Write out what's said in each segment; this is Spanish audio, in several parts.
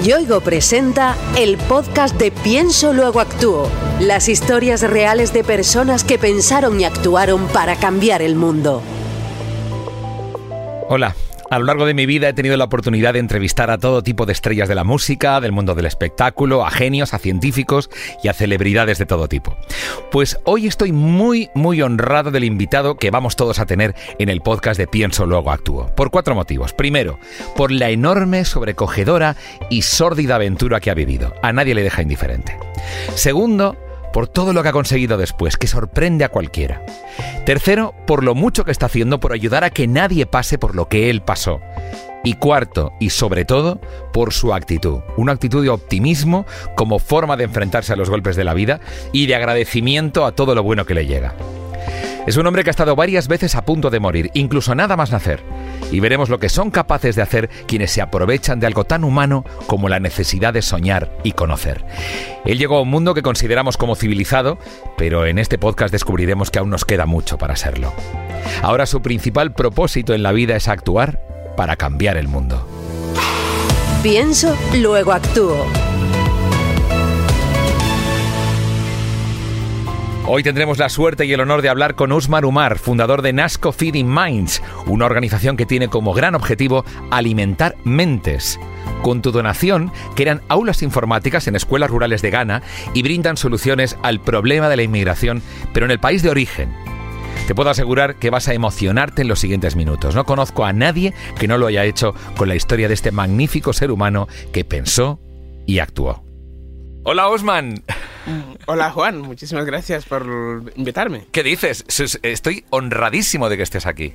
Yoigo presenta el podcast de Pienso Luego Actúo. Las historias reales de personas que pensaron y actuaron para cambiar el mundo. Hola. A lo largo de mi vida he tenido la oportunidad de entrevistar a todo tipo de estrellas de la música, del mundo del espectáculo, a genios, a científicos y a celebridades de todo tipo. Pues hoy estoy muy, muy honrado del invitado que vamos todos a tener en el podcast de Pienso Luego Actúo. Por cuatro motivos. Primero, por la enorme, sobrecogedora y sórdida aventura que ha vivido. A nadie le deja indiferente. Segundo, por todo lo que ha conseguido después, que sorprende a cualquiera. Tercero, por lo mucho que está haciendo por ayudar a que nadie pase por lo que él pasó. Y cuarto, y sobre todo, por su actitud. Una actitud de optimismo como forma de enfrentarse a los golpes de la vida y de agradecimiento a todo lo bueno que le llega. Es un hombre que ha estado varias veces a punto de morir, incluso nada más nacer. Y veremos lo que son capaces de hacer quienes se aprovechan de algo tan humano como la necesidad de soñar y conocer. Él llegó a un mundo que consideramos como civilizado, pero en este podcast descubriremos que aún nos queda mucho para serlo. Ahora su principal propósito en la vida es actuar para cambiar el mundo. Pienso, luego actúo. Hoy tendremos la suerte y el honor de hablar con Usmar Umar, fundador de Nasco Feeding Minds, una organización que tiene como gran objetivo alimentar mentes. Con tu donación, crean aulas informáticas en escuelas rurales de Ghana y brindan soluciones al problema de la inmigración, pero en el país de origen. Te puedo asegurar que vas a emocionarte en los siguientes minutos. No conozco a nadie que no lo haya hecho con la historia de este magnífico ser humano que pensó y actuó. Hola Osman. Hola Juan, muchísimas gracias por invitarme. ¿Qué dices? Estoy honradísimo de que estés aquí.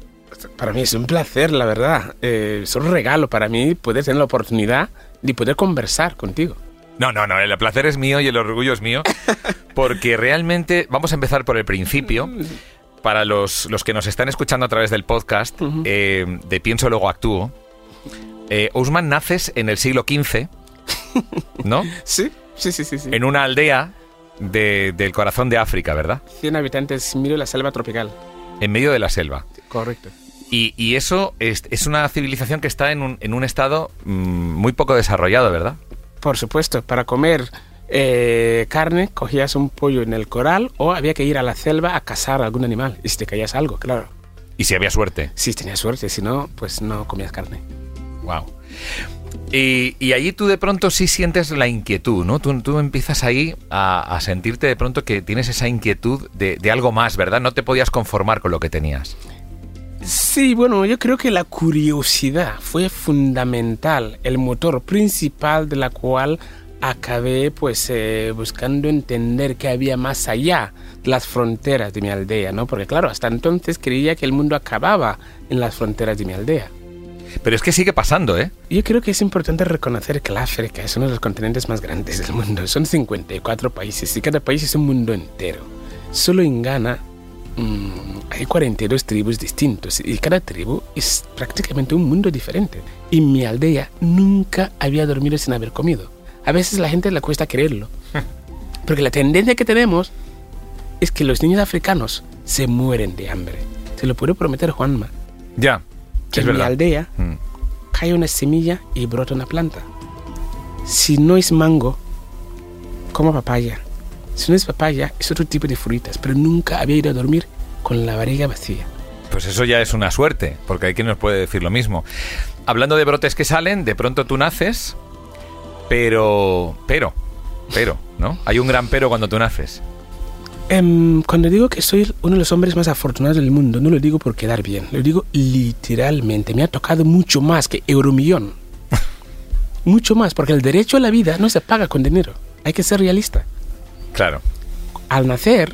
Para mí es un placer, la verdad. Eh, es un regalo para mí poder tener la oportunidad de poder conversar contigo. No, no, no, el placer es mío y el orgullo es mío, porque realmente vamos a empezar por el principio. Para los, los que nos están escuchando a través del podcast eh, de Pienso Luego Actúo, eh, Usman naces en el siglo XV, ¿no? Sí. Sí, sí, sí, En una aldea del corazón de África, ¿verdad? 100 habitantes en medio de la selva tropical. En medio de la selva. Correcto. Y, eso es, una civilización que está en un, estado mm, muy poco desarrollado, ¿verdad? Por supuesto, para comer eh, carne cogías un pollo en el coral o había que ir a la selva a cazar algún animal y si te caías algo, claro. ¿Y si había suerte? Sí, tenías suerte, si no, pues no comías carne. Wow. Y, allí tú de pronto sí sientes la inquietud, ¿no? Tú, empiezas ahí a, sentirte de pronto que tienes esa inquietud de, de, algo más, ¿verdad? No te podías conformar con lo que tenías. Sí, bueno, yo creo que la curiosidad fue fundamental, el motor principal de la cual acabé pues eh, buscando entender qué había más allá de las fronteras de mi aldea, ¿no? Porque claro, hasta entonces creía que el mundo acababa en las fronteras de mi aldea. Pero es que sigue pasando, ¿eh? Yo creo que es importante reconocer que la África es uno de los continentes más grandes del mundo. Son 54 países y cada país es un mundo entero. Solo en Ghana mmm, hay 42 tribus distintos y cada tribu es prácticamente un mundo diferente. Y mi aldea nunca había dormido sin haber comido. A veces la gente le cuesta creerlo. Porque la tendencia que tenemos es que los niños africanos se mueren de hambre. Se lo puedo prometer Juanma. Ya que en mi aldea mm. cae una semilla y brota una planta. Si no es mango, como papaya. Si no es papaya, es otro tipo de frutas, pero nunca había ido a dormir con la barriga vacía. Pues eso ya es una suerte, porque hay quien nos puede decir lo mismo. Hablando de brotes que salen, de pronto tú naces, pero, pero, pero, ¿no? Hay un gran pero cuando tú naces. Em, cuando digo que soy uno de los hombres más afortunados del mundo, no lo digo por quedar bien, lo digo literalmente. Me ha tocado mucho más que Euromillón. mucho más, porque el derecho a la vida no se paga con dinero. Hay que ser realista. Claro. Al nacer,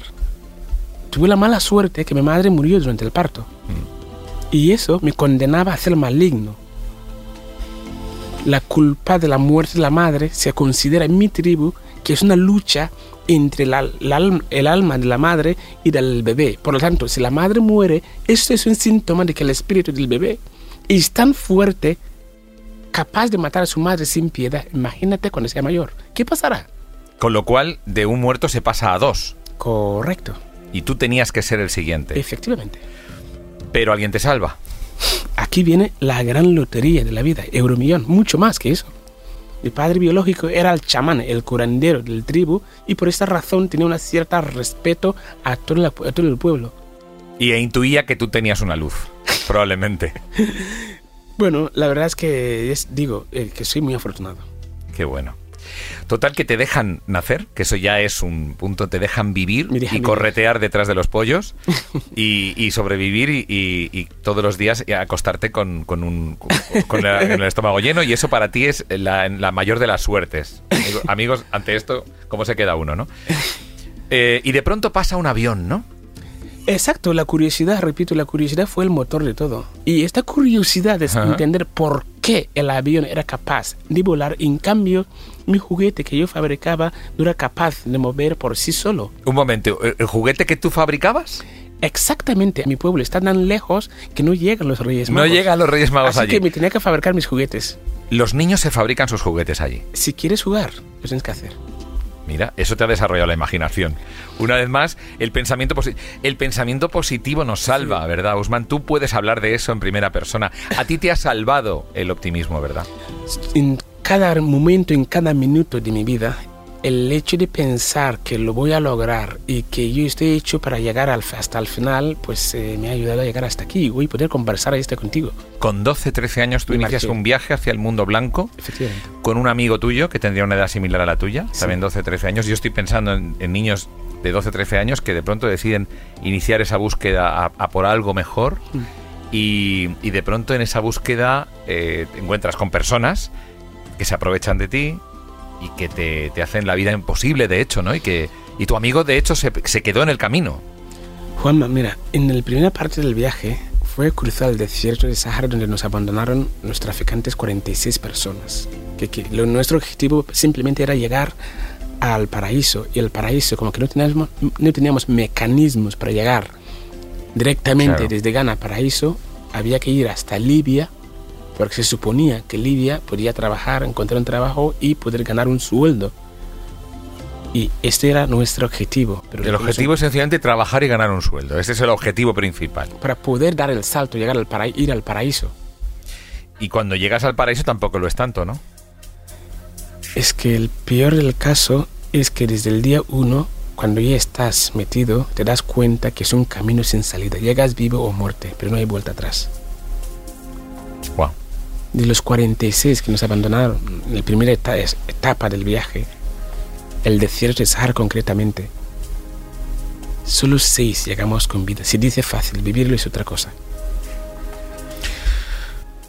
tuve la mala suerte que mi madre murió durante el parto. Mm. Y eso me condenaba a ser maligno. La culpa de la muerte de la madre se considera en mi tribu que es una lucha entre el alma de la madre y del bebé. Por lo tanto, si la madre muere, esto es un síntoma de que el espíritu del bebé es tan fuerte, capaz de matar a su madre sin piedad. Imagínate cuando sea mayor. ¿Qué pasará? Con lo cual, de un muerto se pasa a dos. Correcto. Y tú tenías que ser el siguiente. Efectivamente. Pero alguien te salva. Aquí viene la gran lotería de la vida, Euromillón, mucho más que eso. Mi padre biológico era el chamán, el curandero del tribu, y por esta razón tenía un cierto respeto a todo, la- a todo el pueblo. Y intuía que tú tenías una luz, probablemente. Bueno, la verdad es que es- digo eh, que soy muy afortunado. Qué bueno. Total que te dejan nacer, que eso ya es un punto, te dejan vivir y corretear detrás de los pollos y, y sobrevivir y, y- y todos los días acostarte con, con un, con la- con el estómago lleno y eso para ti es la, la mayor de las suertes. Amigo- Amigos, ante esto, ¿cómo se queda uno, no? Eh, y de pronto pasa un avión, ¿no? Exacto, la curiosidad, repito, la curiosidad fue el motor de todo. Y esta curiosidad es Ajá. entender por qué el avión era capaz de volar, en cambio, mi juguete que yo fabricaba no era capaz de mover por sí solo. Un momento, ¿el juguete que tú fabricabas? Exactamente, mi pueblo está tan lejos que no llegan los Reyes No Magos. llegan los Reyes Magos Así allí. que me tenía que fabricar mis juguetes. Los niños se fabrican sus juguetes allí. Si quieres jugar, lo tienes que hacer. Mira, eso te ha desarrollado la imaginación. Una vez más, el pensamiento, posi- el pensamiento positivo nos salva, ¿verdad, Usman? Tú puedes hablar de eso en primera persona. A ti te ha salvado el optimismo, ¿verdad? en cada momento, en cada minuto de mi vida, el hecho de pensar que lo voy a lograr y que yo estoy hecho para llegar hasta el final, pues eh, me ha ayudado a llegar hasta aquí y voy a poder conversar este contigo. Con 12, 13 años tú inicias un viaje hacia el mundo blanco Efectivamente. con un amigo tuyo que tendría una edad similar a la tuya, Sí. también 12, 13 años. Yo estoy pensando en, en niños de 12, 13 años que de pronto deciden iniciar esa búsqueda a, a por algo mejor Mm. y, y de pronto en esa búsqueda eh, te encuentras con personas que se aprovechan de ti y que te, te hacen la vida imposible, de hecho, ¿no? Y que y tu amigo, de hecho, se, se quedó en el camino. Juanma, mira, en la primera parte del viaje fue cruzar el desierto de Sahara donde nos abandonaron los traficantes 46 personas. Que, que lo- nuestro objetivo simplemente era llegar al paraíso y el paraíso como que no teníamos, no teníamos mecanismos para llegar directamente Claro. desde Ghana a paraíso, había que ir hasta Libia porque se suponía que Libia podía trabajar, encontrar un trabajo y poder ganar un sueldo. Y este era nuestro objetivo. Pero El objetivo es sencillamente trabajar y ganar un sueldo. Ese es el objetivo principal. para poder dar el salto, llegar al para ir al paraíso. Y cuando llegas al paraíso tampoco lo es tanto, ¿no? Es que el peor del caso es que desde el día uno, cuando ya estás metido, te das cuenta que es un camino sin salida. Llegas vivo o muerte, pero no hay vuelta atrás. Wow. De los 46 que nos abandonaron en la primera etapa del viaje, el desierto de Sahara concretamente, solo seis llegamos con vida. Se dice fácil, vivirlo es otra cosa.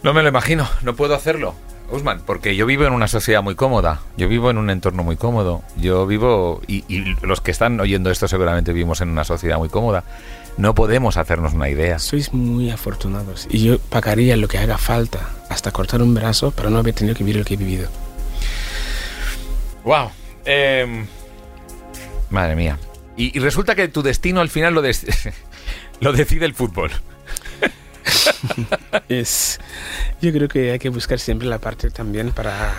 No me lo imagino, no puedo hacerlo, Usman, porque yo vivo en una sociedad muy cómoda, yo vivo en un entorno muy cómodo, yo vivo, y los que están oyendo esto seguramente vivimos en una sociedad muy cómoda, no podemos hacernos una idea. Sois muy afortunados y yo pagaría lo que haga falta, hasta cortar un brazo para no haber tenido que vivir lo que he vivido. Wow. madre mía. Y, y resulta que tu destino al final lo, lo decide el fútbol. Es, yo creo que hay que buscar siempre la parte también para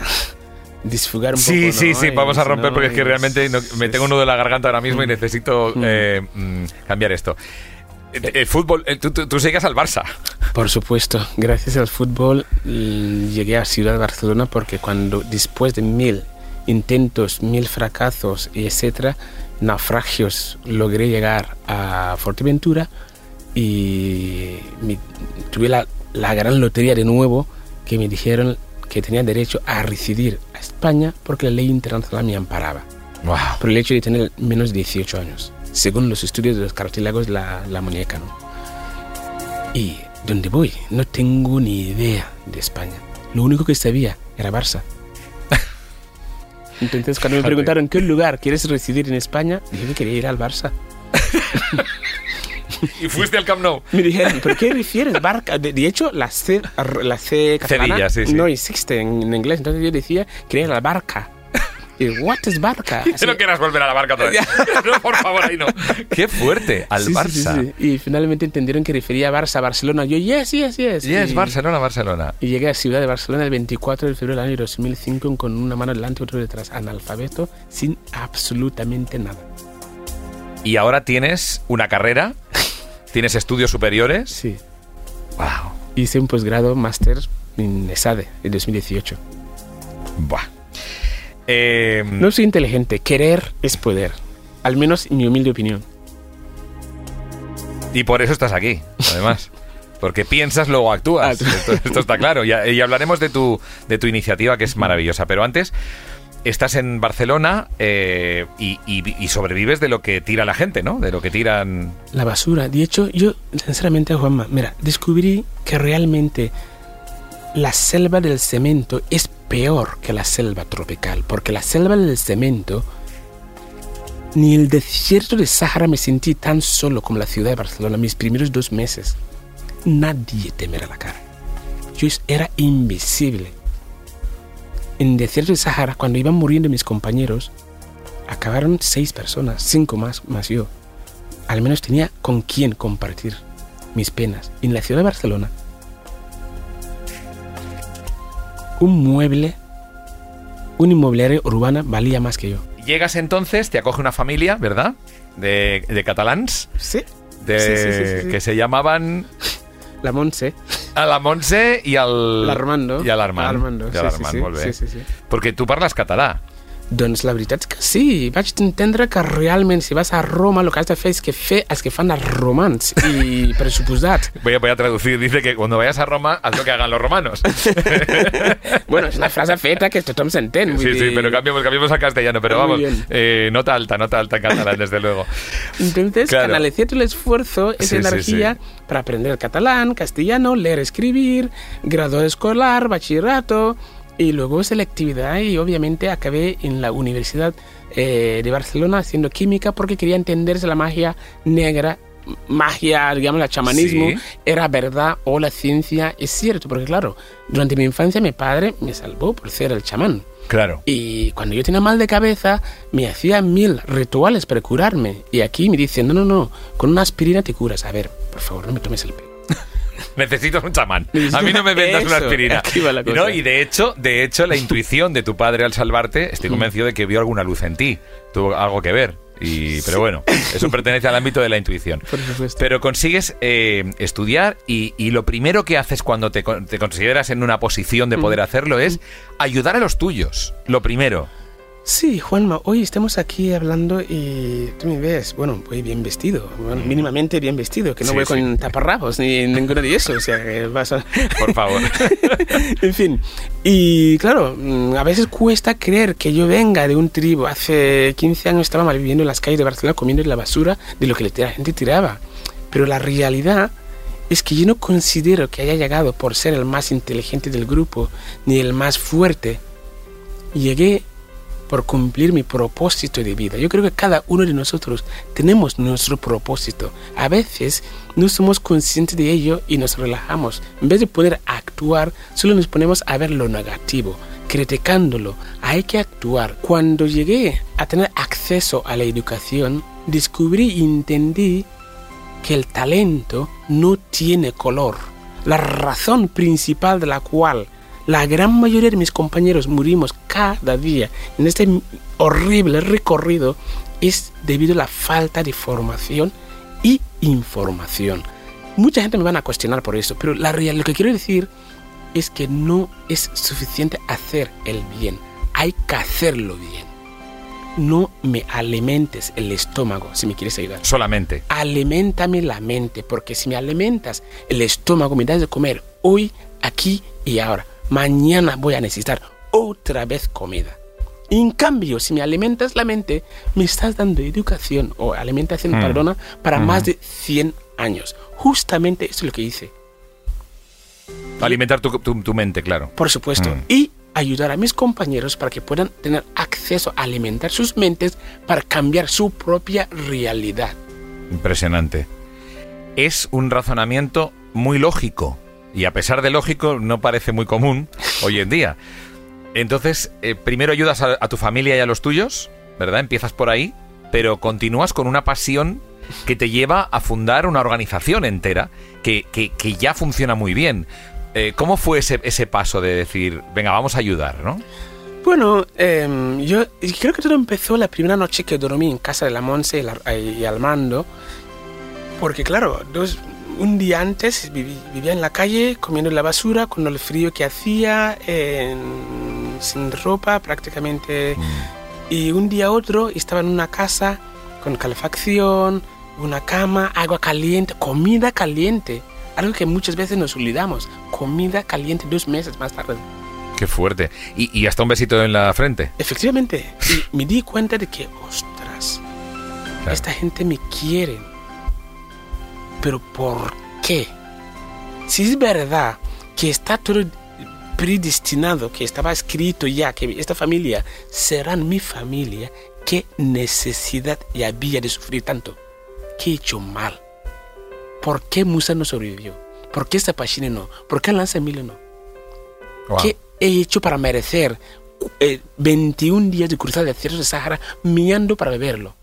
disfugar un Sí, poco. sí, ¿no? sí, Y vamos a romper no, porque es que realmente no- me tengo un nudo en la garganta ahora mismo y Mm. necesito Mm. eh, mm, cambiar esto. Eh, El fútbol, eh, tú, tú, tú sigues al Barça. Por supuesto, gracias al fútbol llegué a Ciudad de Barcelona porque cuando después de mil intentos, mil fracasos y etcétera, naufragios, logré llegar a Fuerteventura y me- tuve la, la gran lotería de nuevo que me dijeron que tenía derecho a residir a España porque la ley internacional me amparaba Wow. por el hecho de tener menos de 18 años, según los estudios de los cartílagos la, la muñeca. ¿no? ¿Y dónde voy? No tengo ni idea de España. Lo único que sabía era Barça. Entonces, cuando me preguntaron qué lugar quieres residir en España, dije que quería ir al Barça. Y fuiste al Camp Nou. Me dijeron, ¿pero qué refieres? Barca. De, de hecho, la C, la C catalana Cedilla, sí, sí. no existe en, en inglés. Entonces yo decía, a la barca. Y, ¿what is barca? Así- No quieras volver a la barca otra vez. no, por favor, ahí no. Qué fuerte, al Sí, sí, Barça. sí, sí. Y finalmente entendieron que refería a Barça, Barcelona. Yo, yes, yes, yes. Yes, y, Barcelona, Barcelona. Y llegué a Ciudad de Barcelona el 24 de febrero del año 2005 con una mano delante y otra detrás, analfabeto, sin absolutamente nada. Y ahora tienes una carrera, tienes estudios superiores. Sí. Wow. Hice un posgrado máster en ESADE en 2018. Buah. Eh, No soy inteligente. Querer es poder. Al menos en mi humilde opinión. Y por eso estás aquí, además. Porque piensas, luego actúas. Ah, Esto, esto está claro. Y, y hablaremos de tu, de tu iniciativa, que es maravillosa. Pero antes, estás en Barcelona eh, y, y- y sobrevives de lo que tira la gente, ¿no? De lo que tiran... La basura. De hecho, yo, sinceramente, Juanma, mira, descubrí que realmente la selva del cemento es peor que la selva tropical. Porque la selva del cemento, ni el desierto de Sahara me sentí tan solo como la ciudad de Barcelona mis primeros dos meses. Nadie te mira la cara. Yo era invisible. En el desierto de Sahara, cuando iban muriendo mis compañeros, acabaron seis personas, cinco más, más yo al menos tenía con quién compartir mis penas. En la ciudad de Barcelona, un mueble, un inmobiliario urbana valía más que yo. Llegas entonces, te acoge una familia, ¿verdad? De, de catalans, Sí. de, Sí, que se llamaban La Montse, a la Montse i al... l'Armando. I a l'Armand. L'Armando, l'Armand, sí, sí, molt bé. sí, sí, sí. Perquè tu parles català. Doncs la veritat és que sí, vaig entendre que realment si vas a Roma el que has de fer és que fer els que fan els romans i pressuposat. Voy a, voy a traducir. Dice que cuando vayas a Roma, haz lo que hagan los romanos. bueno, és una frase feta que tothom s'entén. Sí, sí, dir- pero cambiemos, cambiemos al castellano. Pero Muy vamos, bien. eh, nota alta, nota alta en catalán, desde luego. Entonces, Claro. canalicé todo el esfuerzo, esa Sí, sí, energía, para aprender catalán, castellano, leer, escribir, grado escolar, bachillerato, y luego selectividad. Y obviamente acabé en la Universidad eh, de Barcelona haciendo química porque quería entenderse la magia negra. Magia, digamos, el chamanismo, Sí. era verdad o la ciencia es cierto, porque claro, durante mi infancia mi padre me salvó por ser el chamán. Claro. Y cuando yo tenía mal de cabeza, me hacía mil rituales para curarme. Y aquí me dicen, no, no, no, con una aspirina te curas. A ver, por favor, no me tomes el pelo. Necesitas un chamán. A mí no me vendas una aspirina. la no, y de hecho, de hecho, la intuición de tu padre al salvarte, Mm. estoy convencido de que vio alguna luz en ti. Tuvo algo que ver. Y, pero bueno, eso pertenece al ámbito de la intuición. Por supuesto. Pero consigues eh, estudiar y, y lo primero que haces cuando te, te consideras en una posición de Mm. poder hacerlo es ayudar a los tuyos. Lo primero. Sí, Juanma, hoy estamos aquí hablando y tú me ves, bueno, voy bien vestido, bueno, mínimamente bien vestido, que no Sí, voy sí. con taparrabos ni ninguno de eso, o sea, que vas a... Por favor. en fin, y claro, mm, a veces cuesta creer que yo venga de un tribu. Hace 15 años estaba mal viviendo en las calles de Barcelona comiendo la basura de lo que la gente tiraba. Pero la realidad es que yo no considero que haya llegado por ser el más inteligente del grupo ni el más fuerte. Llegué por cumplir mi propósito de vida. Yo creo que cada uno de nosotros tenemos nuestro propósito. A veces no somos conscientes de ello y nos relajamos. En vez de poder actuar, solo nos ponemos a ver lo negativo, criticándolo. Hay que actuar. Cuando llegué a tener acceso a la educación, descubrí y entendí que el talento no tiene color. La razón principal de la cual la gran mayoría de mis compañeros murimos cada día en este horrible recorrido es debido a la falta de formación y información. Mucha gente me van a cuestionar por eso, pero la real, lo que quiero decir es que no es suficiente hacer el bien, hay que hacerlo bien. No me alimentes el estómago si me quieres ayudar Solamente. alimentame la mente, porque si me alimentas el estómago, me das de comer hoy, aquí y ahora. Mañana voy a necesitar otra vez comida. En cambio, si me alimentas la mente, me estás dando educación o alimentación, Mm. perdona, para más de 100 años. Justamente eso es lo que hice. Alimentar tu, tu- tu mente, claro. Por supuesto. Mm. Y ayudar a mis compañeros para que puedan tener acceso a alimentar sus mentes para cambiar su propia realidad. Impresionante. Es un razonamiento muy lógico. Y a pesar de lógico, no parece muy común hoy en día. Entonces, eh, primero ayudas a, tu familia y a los tuyos, ¿verdad? Empiezas por ahí, pero continúas con una pasión que te lleva a fundar una organización entera que, que- que ya funciona muy bien. Eh, ¿Cómo fue ese, ese paso de decir, venga, vamos a ayudar, ¿no? Bueno, em, yo creo que todo empezó la primera noche que dormí en casa de la Monse y, la- y Armando, porque claro, dos, un día antes viví- vivía en la calle comiendo la basura con el frío que hacía en sin ropa prácticamente. Y un día otro estaba en una casa con calefacción, una cama, agua caliente, comida caliente. Algo que muchas veces nos olvidamos. Comida caliente dos meses más tarde. Qué fuerte. Y, y hasta un besito en la frente. Efectivamente. Y me di cuenta de que, ostras, Claro. esta gente me quiere. Pero ¿por qué? Si es verdad que está todo predestinado, que estaba escrito ya, que esta familia serán mi familia, ¿qué necesidad había de sufrir tanto? ¿Qué he hecho mal? ¿Por qué Musa no sobrevivió? ¿Por qué Zapachine no? ¿Por qué Lanza Emilio no? ¿Qué he hecho para merecer eh, 21 días de cruzar el desierto de Sahara miando para beberlo?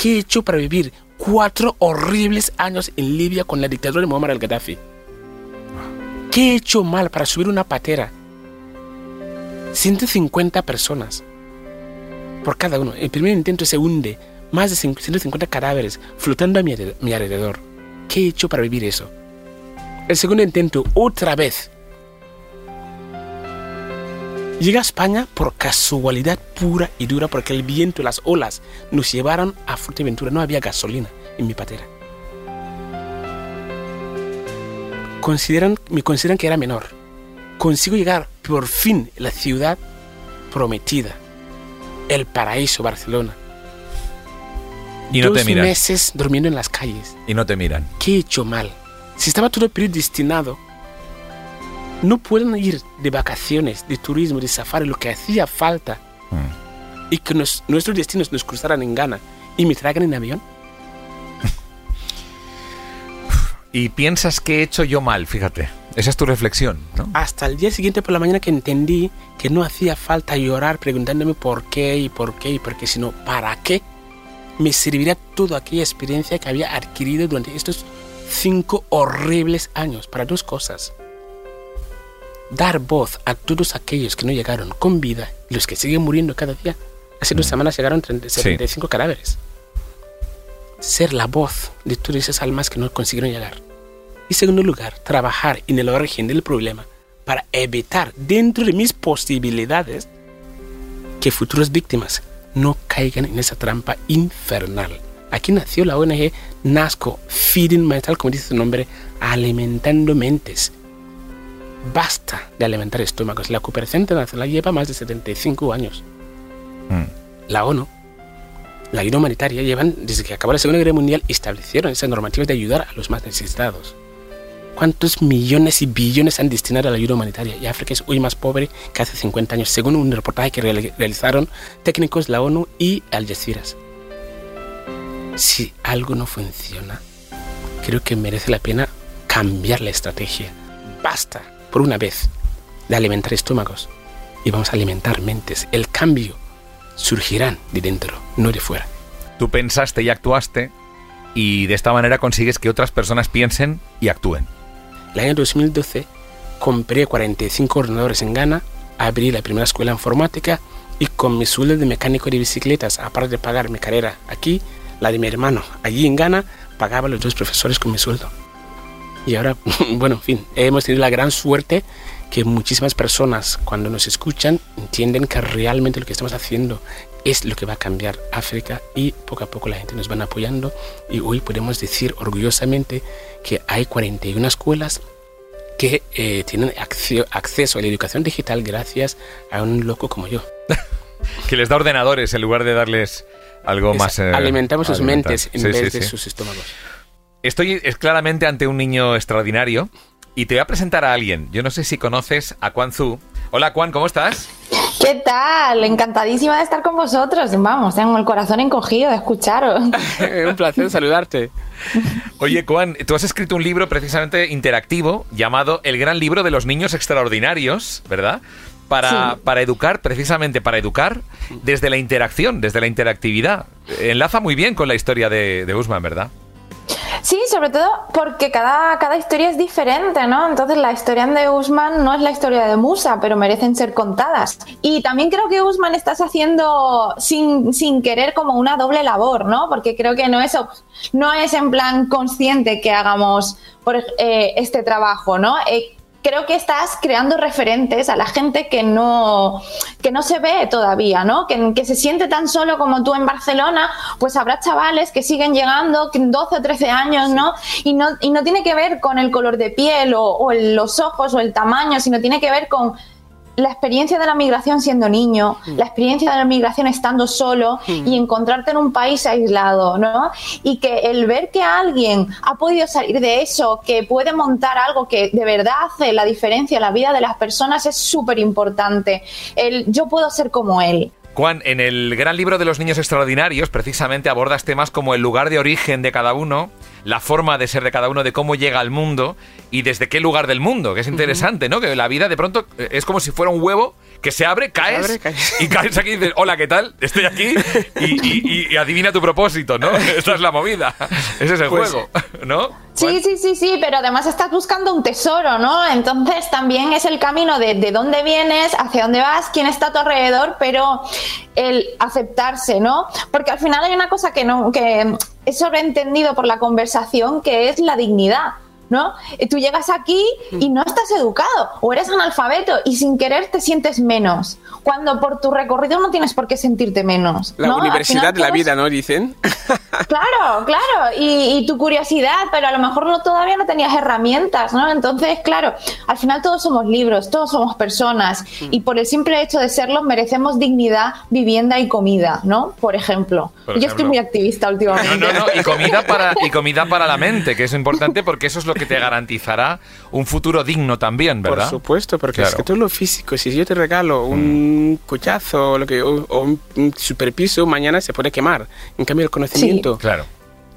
¿Qué he hecho para vivir cuatro horribles años en Libia con la dictadura de Muammar al-Gaddafi? ¿Qué he hecho mal para subir una patera? 150 personas por cada uno. El primer intento se hunde, más de 150 cadáveres flotando a mi alre- mi alrededor. ¿Qué he hecho para vivir eso? El segundo intento, otra vez, Llegué a España por casualidad pura y dura porque el viento y las olas nos llevaron a Fuerteventura. No había gasolina en mi patera. Consideran, me consideran que era menor. Consigo llegar por fin a la ciudad prometida, el paraíso Barcelona. Y no Dos te miran. meses durmiendo en las calles. Y no te miran. ¿Qué he hecho mal? Si estaba todo predestinado, no pueden ir de vacaciones, de turismo, de safari, lo que hacía falta, Mm. y que nos- nuestros destinos nos cruzaran en Ghana y me traigan en avión. Y piensas que he hecho yo mal, fíjate. Esa es tu reflexión, ¿no? Hasta el día siguiente por la mañana que entendí que no hacía falta llorar preguntándome por qué y por qué y por qué, sino para qué me serviría toda aquella experiencia que había adquirido durante estos cinco horribles años para dos cosas. Dar voz a todos aquellos que no llegaron con vida los que siguen muriendo cada día. Hace dos semanas llegaron 30 Sí. 75 cadáveres. Ser la voz de todas esas almas que no consiguieron llegar. Y segundo lugar, trabajar en el origen del problema para evitar dentro de mis posibilidades que futuras víctimas no caigan en esa trampa infernal. Aquí nació la ONG NASCO, Feeding Mental, como dice su nombre, alimentando mentes. Basta de alimentar estómagos. La cooperación internacional lleva más de 75 años. Mm. La ONU, la ayuda humanitaria, llevan, desde que acabó la Segunda Guerra Mundial, establecieron esas normativas de ayudar a los más necesitados. ¿Cuántos millones y billones han destinado a la ayuda humanitaria? Y África es hoy más pobre que hace 50 años, según un reportaje que reali- realizaron técnicos la ONU y Al Jazeera. Si algo no funciona, creo que merece la pena cambiar la estrategia. Basta, por una vez, de alimentar estómagos y vamos a alimentar mentes. El cambio surgirán de dentro, no de fuera. Tú pensaste y actuaste y de esta manera consigues que otras personas piensen y actúen. El año 2012 compré 45 ordenadores en Ghana, abrí la primera escuela informática y con mi sueldo de mecánico de bicicletas, aparte de pagar mi carrera aquí, la de mi hermano allí en Ghana, pagaba a los dos profesores con mi sueldo. Y ahora, bueno, en fin, hemos tenido la gran suerte que muchísimas personas cuando nos escuchan entienden que realmente lo que estamos haciendo es lo que va a cambiar África y poco a poco la gente nos van apoyando y hoy podemos decir orgullosamente que hay 41 escuelas que eh, tienen acceso a la educación digital gracias a un loco como yo. Que les da ordenadores en lugar de darles algo Es- más... eh, alimentamos sus mentes en Sí, vez sí, de sí. sus estómagos. Estoy es claramente ante un niño extraordinario y te voy a presentar a alguien. Yo no sé si conoces a Kwan Zu. Hola, Kwan, ¿cómo estás? ¿Qué tal? Encantadísima de estar con vosotros. Vamos, tengo el corazón encogido de escucharos. un placer saludarte. Oye, Kwan, tú has escrito un libro precisamente interactivo llamado El gran libro de los niños extraordinarios, ¿verdad? Para, Sí. para educar, precisamente para educar desde la interacción, desde la interactividad. Enlaza muy bien con la historia de, de Usman, ¿verdad? Sí, sobre todo porque cada, cada historia es diferente, ¿no? Entonces la historia de Usman no es la historia de Musa, pero merecen ser contadas. Y también creo que Usman estás haciendo sin, sin querer como una doble labor, ¿no? Porque creo que no es, no es en plan consciente que hagamos por, eh, este trabajo, ¿no? Eh, creo que estás creando referentes a la gente que no, que no se ve todavía, ¿no? Que, se siente tan solo como tú en Barcelona, pues habrá chavales que siguen llegando, 12 o 13 años, ¿no? Y no, y no tiene que ver con el color de piel o, o los ojos o el tamaño, sino tiene que ver con la experiencia de la migración siendo niño, mm. la experiencia de la migración estando solo mm. y encontrarte en un país aislado, ¿no? Y que el ver que alguien ha podido salir de eso, que puede montar algo que de verdad hace la diferencia en la vida de las personas es súper importante. El yo puedo ser como él. Juan, en el gran libro de los niños extraordinarios, precisamente abordas temas como el lugar de origen de cada uno, la forma de ser de cada uno, de cómo llega al mundo y desde qué lugar del mundo, que es interesante, ¿no? Que la vida de pronto eh, es como si fuera un huevo que se abre, caes, y caes aquí y dices, hola, ¿qué tal? Estoy aquí y, adivina tu propósito, ¿no? Esa es la movida. Ese es el pues juego, ¿no? Sí, sí, sí, sí, pero además estás buscando un tesoro, ¿no? Entonces también es el camino de, de dónde vienes, hacia dónde vas, quién está a tu alrededor, pero el aceptarse, ¿no? Porque al final hay una cosa que no, que es sobreentendido por la conversación, que es la dignidad. ¿no? Tú llegas aquí y no estás educado o eres analfabeto y sin querer te sientes menos, cuando por tu recorrido no tienes por qué sentirte menos. La universidad de la vida, ¿no? Dicen. Claro, claro, y, tu curiosidad, pero a lo mejor no, todavía no tenías herramientas, ¿no? Entonces, claro, al final todos somos libros, todos somos personas y por el simple hecho de serlo merecemos dignidad, vivienda y comida, ¿no? Por ejemplo. Yo estoy muy activista últimamente. No, no, no, y comida, para, y comida para la mente, que es importante porque eso es lo que te garantizará un futuro digno también, ¿verdad? Por supuesto, porque es que todo lo físico, si yo te regalo un mm. cochazo lo que, o, un, superpiso, mañana se puede quemar. En cambio, el conocimiento claro.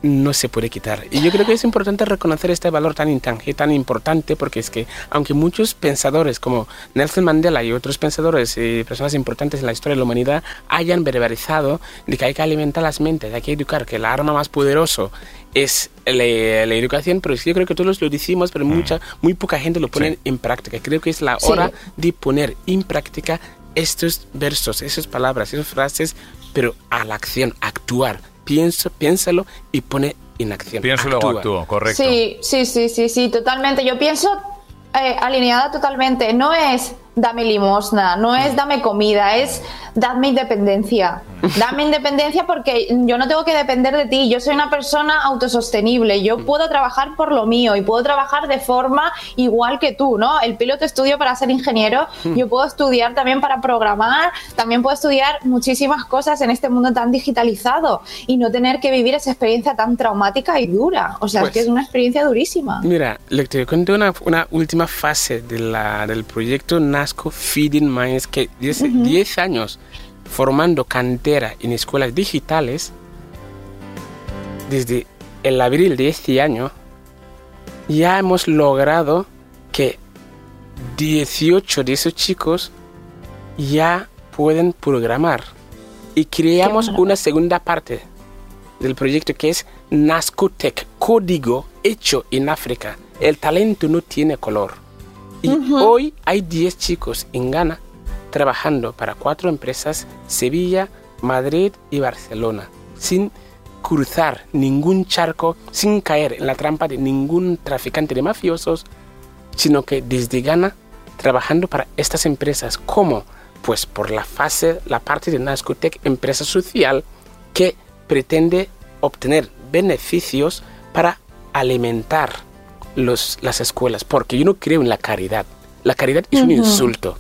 no se puede quitar. Y yo creo que es importante reconocer este valor tan intangible, tan importante, porque es que aunque muchos pensadores como Nelson Mandela y otros pensadores y personas importantes en la historia de la humanidad hayan verbalizado de que hay que alimentar las mentes, hay que educar, que el arma más poderoso es la, educación, pero yo creo que todos lo decimos, pero mm. mucha, muy poca gente lo pone en práctica. Creo que es la hora de poner en práctica estos versos, esas palabras, esas frases, pero a la acción, actuar. Pienso, piénsalo y pone en acción. Pienso luego actúo, correcto. Sí, sí, sí, sí, sí, totalmente. Yo pienso eh, alineada totalmente. No es dame limosna, no es dame comida, es dame independencia. Dame independencia porque yo no tengo que depender de ti, yo soy una persona autosostenible, yo puedo trabajar por lo mío y puedo trabajar de forma igual que tú, ¿no? El piloto estudio para ser ingeniero, yo puedo estudiar también para programar, también puedo estudiar muchísimas cosas en este mundo tan digitalizado y no tener que vivir esa experiencia tan traumática y dura. O sea, es que es pues una experiencia durísima. Mira, le te cuento una, una última fase de la, del proyecto Feeding Minds, que 10 años formando cantera en escuelas digitales, desde el abril de este año, ya hemos logrado que 18 de esos chicos ya pueden programar. Y creamos una segunda parte del proyecto que es Nascotech, código hecho en África. El talento no tiene color. Y hoy hay 10 chicos en Ghana trabajando para cuatro empresas, Sevilla, Madrid y Barcelona, sin cruzar ningún charco, sin caer en la trampa de ningún traficante de mafiosos, sino que desde Ghana trabajando para estas empresas. ¿Cómo? Pues por la fase, la parte de Nascotec, empresa social, que pretende obtener beneficios para alimentar las escuelas, porque yo no creo en la caridad. La caridad es un insulto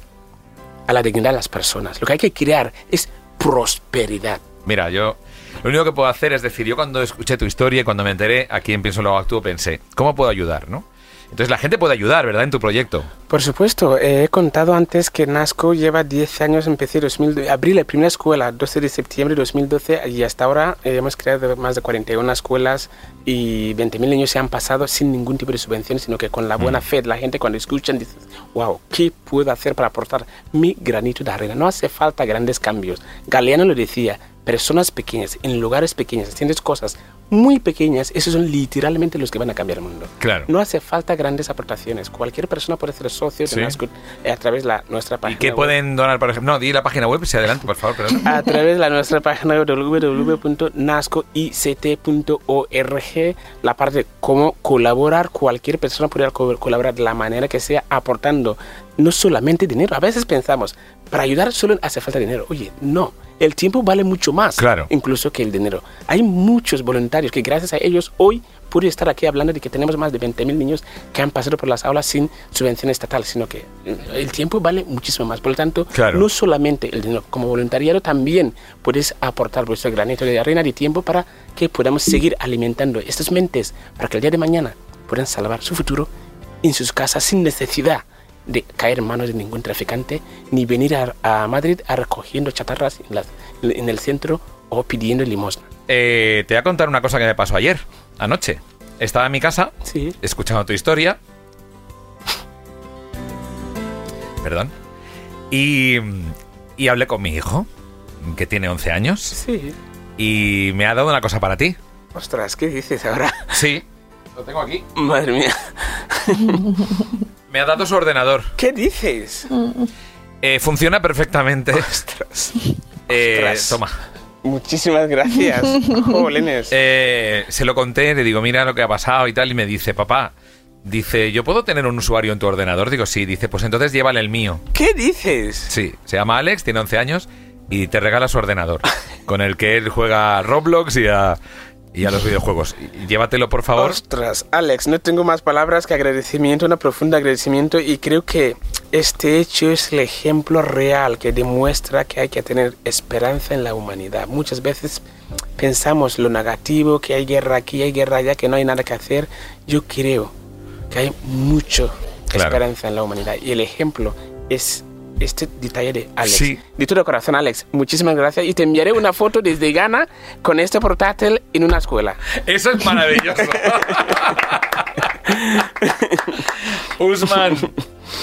a la dignidad de las personas. Lo que hay que crear es prosperidad. Mira, yo lo único que puedo hacer es decir, yo cuando escuché tu historia y cuando me enteré aquí en Pienso Luego Actúo, pensé, ¿cómo puedo ayudar? ¿no? Entonces la gente puede ayudar, ¿verdad? En tu proyecto. Por supuesto. he contado antes que NASCO lleva 10 años, empecé en 2000, abrí la primera escuela 12 de septiembre de 2012 y hasta ahora eh, hemos creado más de 41 escuelas y 20.000 niños se han pasado sin ningún tipo de subvención, sino que con la buena mm. fe de la gente cuando escuchan dicen, wow, ¿qué puedo hacer para aportar mi granito de arena? No hace falta grandes cambios. Galeano lo decía, personas pequeñas, en lugares pequeños, haciendo cosas muy pequeñas, esos son literalmente los que van a cambiar el mundo. Claro. No hace falta grandes aportaciones. Cualquier persona puede ser socio Sí. eh, a través de la, nuestra página ¿Y qué web. pueden donar, por ejemplo? No, di la página web, si adelante, por favor, perdón. a través de la- nuestra página web www.nascoict.org la parte de cómo colaborar cualquier persona podría co- colaborar de la manera que sea aportando no solamente dinero a veces pensamos para ayudar solo hace falta dinero oye no el tiempo vale mucho más Claro. incluso que el dinero hay muchos voluntarios que gracias a ellos hoy pude estar aquí hablando de que tenemos más de 20.000 niños que han pasado por las aulas sin subvención estatal, sino que el tiempo vale muchísimo más. Por lo tanto, Claro. no solamente el dinero, como voluntariado también puedes aportar vuestro granito de arena de tiempo para que podamos seguir alimentando estas mentes, para que el día de mañana puedan salvar su futuro en sus casas sin necesidad de caer en manos de ningún traficante, ni venir a, a Madrid a recogiendo chatarras en, las- en el centro o pidiendo limosna. Eh, te voy a contar una cosa que me pasó ayer, anoche. Estaba en mi casa, Sí. escuchando tu historia. Perdón. Y, y hablé con mi hijo, que tiene 11 años, Sí. y me ha dado una cosa para ti. Ostras, ¿qué dices ahora? Sí. Lo tengo aquí. Madre mía. Me ha dado su ordenador. ¿Qué dices? Eh, funciona perfectamente. Ostras. Eh, Ostras. toma. Muchísimas gracias. Jolines. Eh, se lo conté, le digo, mira lo que ha pasado y tal, y me dice, papá, dice, ¿yo puedo tener un usuario en tu ordenador? Digo, sí, dice, pues entonces llévale el mío. ¿Qué dices? Sí, se llama Alex, tiene 11 años y te regala su ordenador, con el que él juega a Roblox y a, y a los videojuegos. Llévatelo, por favor. Ostras, Alex, no tengo más palabras que agradecimiento, un profundo agradecimiento y creo que este hecho es el ejemplo real que demuestra que hay que tener esperanza en la humanidad. Muchas veces pensamos lo negativo, que hay guerra aquí, hay guerra allá, que no hay nada que hacer. Yo creo que hay mucho Claro. esperanza en la humanidad y el ejemplo es este detalle de Alex. Sí. De todo corazón, Alex, muchísimas gracias y te enviaré una foto desde Ghana con este portátil en una escuela. Eso es maravilloso. Usman,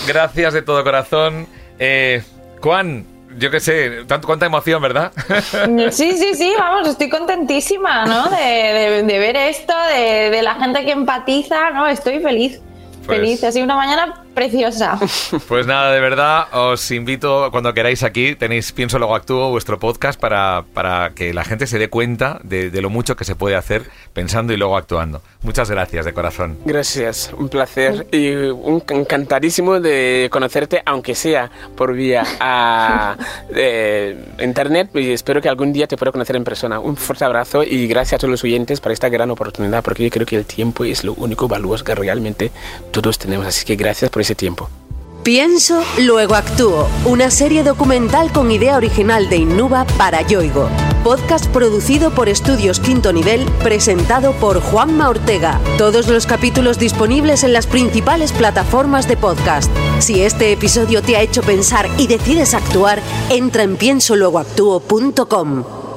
gracias de todo corazón. Eh, Juan, yo qué sé, tanto, cuánta emoción, ¿verdad? Sí, sí, sí, vamos, estoy contentísima, ¿no? De, de- de ver esto, de, de la gente que empatiza, ¿no? Estoy feliz. Pues- Feliz, ha sido una mañana preciosa. Pues nada, de verdad, os invito cuando queráis aquí, tenéis Pienso Luego Actúo, vuestro podcast, para, para que la gente se dé cuenta de, de lo mucho que se puede hacer pensando y luego actuando. Muchas gracias, de corazón. Gracias, un placer y un encantadísimo de conocerte, aunque sea por vía a, eh, internet. Y espero que algún día te pueda conocer en persona. Un fuerte abrazo y gracias a todos los oyentes por esta gran oportunidad, porque yo creo que el tiempo es lo único valioso que realmente todos tenemos. Así que gracias ese tiempo. Pienso, luego actúo. Una serie documental con idea original de Innuba para Yoigo. Podcast producido por Estudios Quinto Nivel, presentado por Juanma Ortega. Todos los capítulos disponibles en las principales plataformas de podcast. Si este episodio te ha hecho pensar y decides actuar, entra en piensoluegoactúo.com.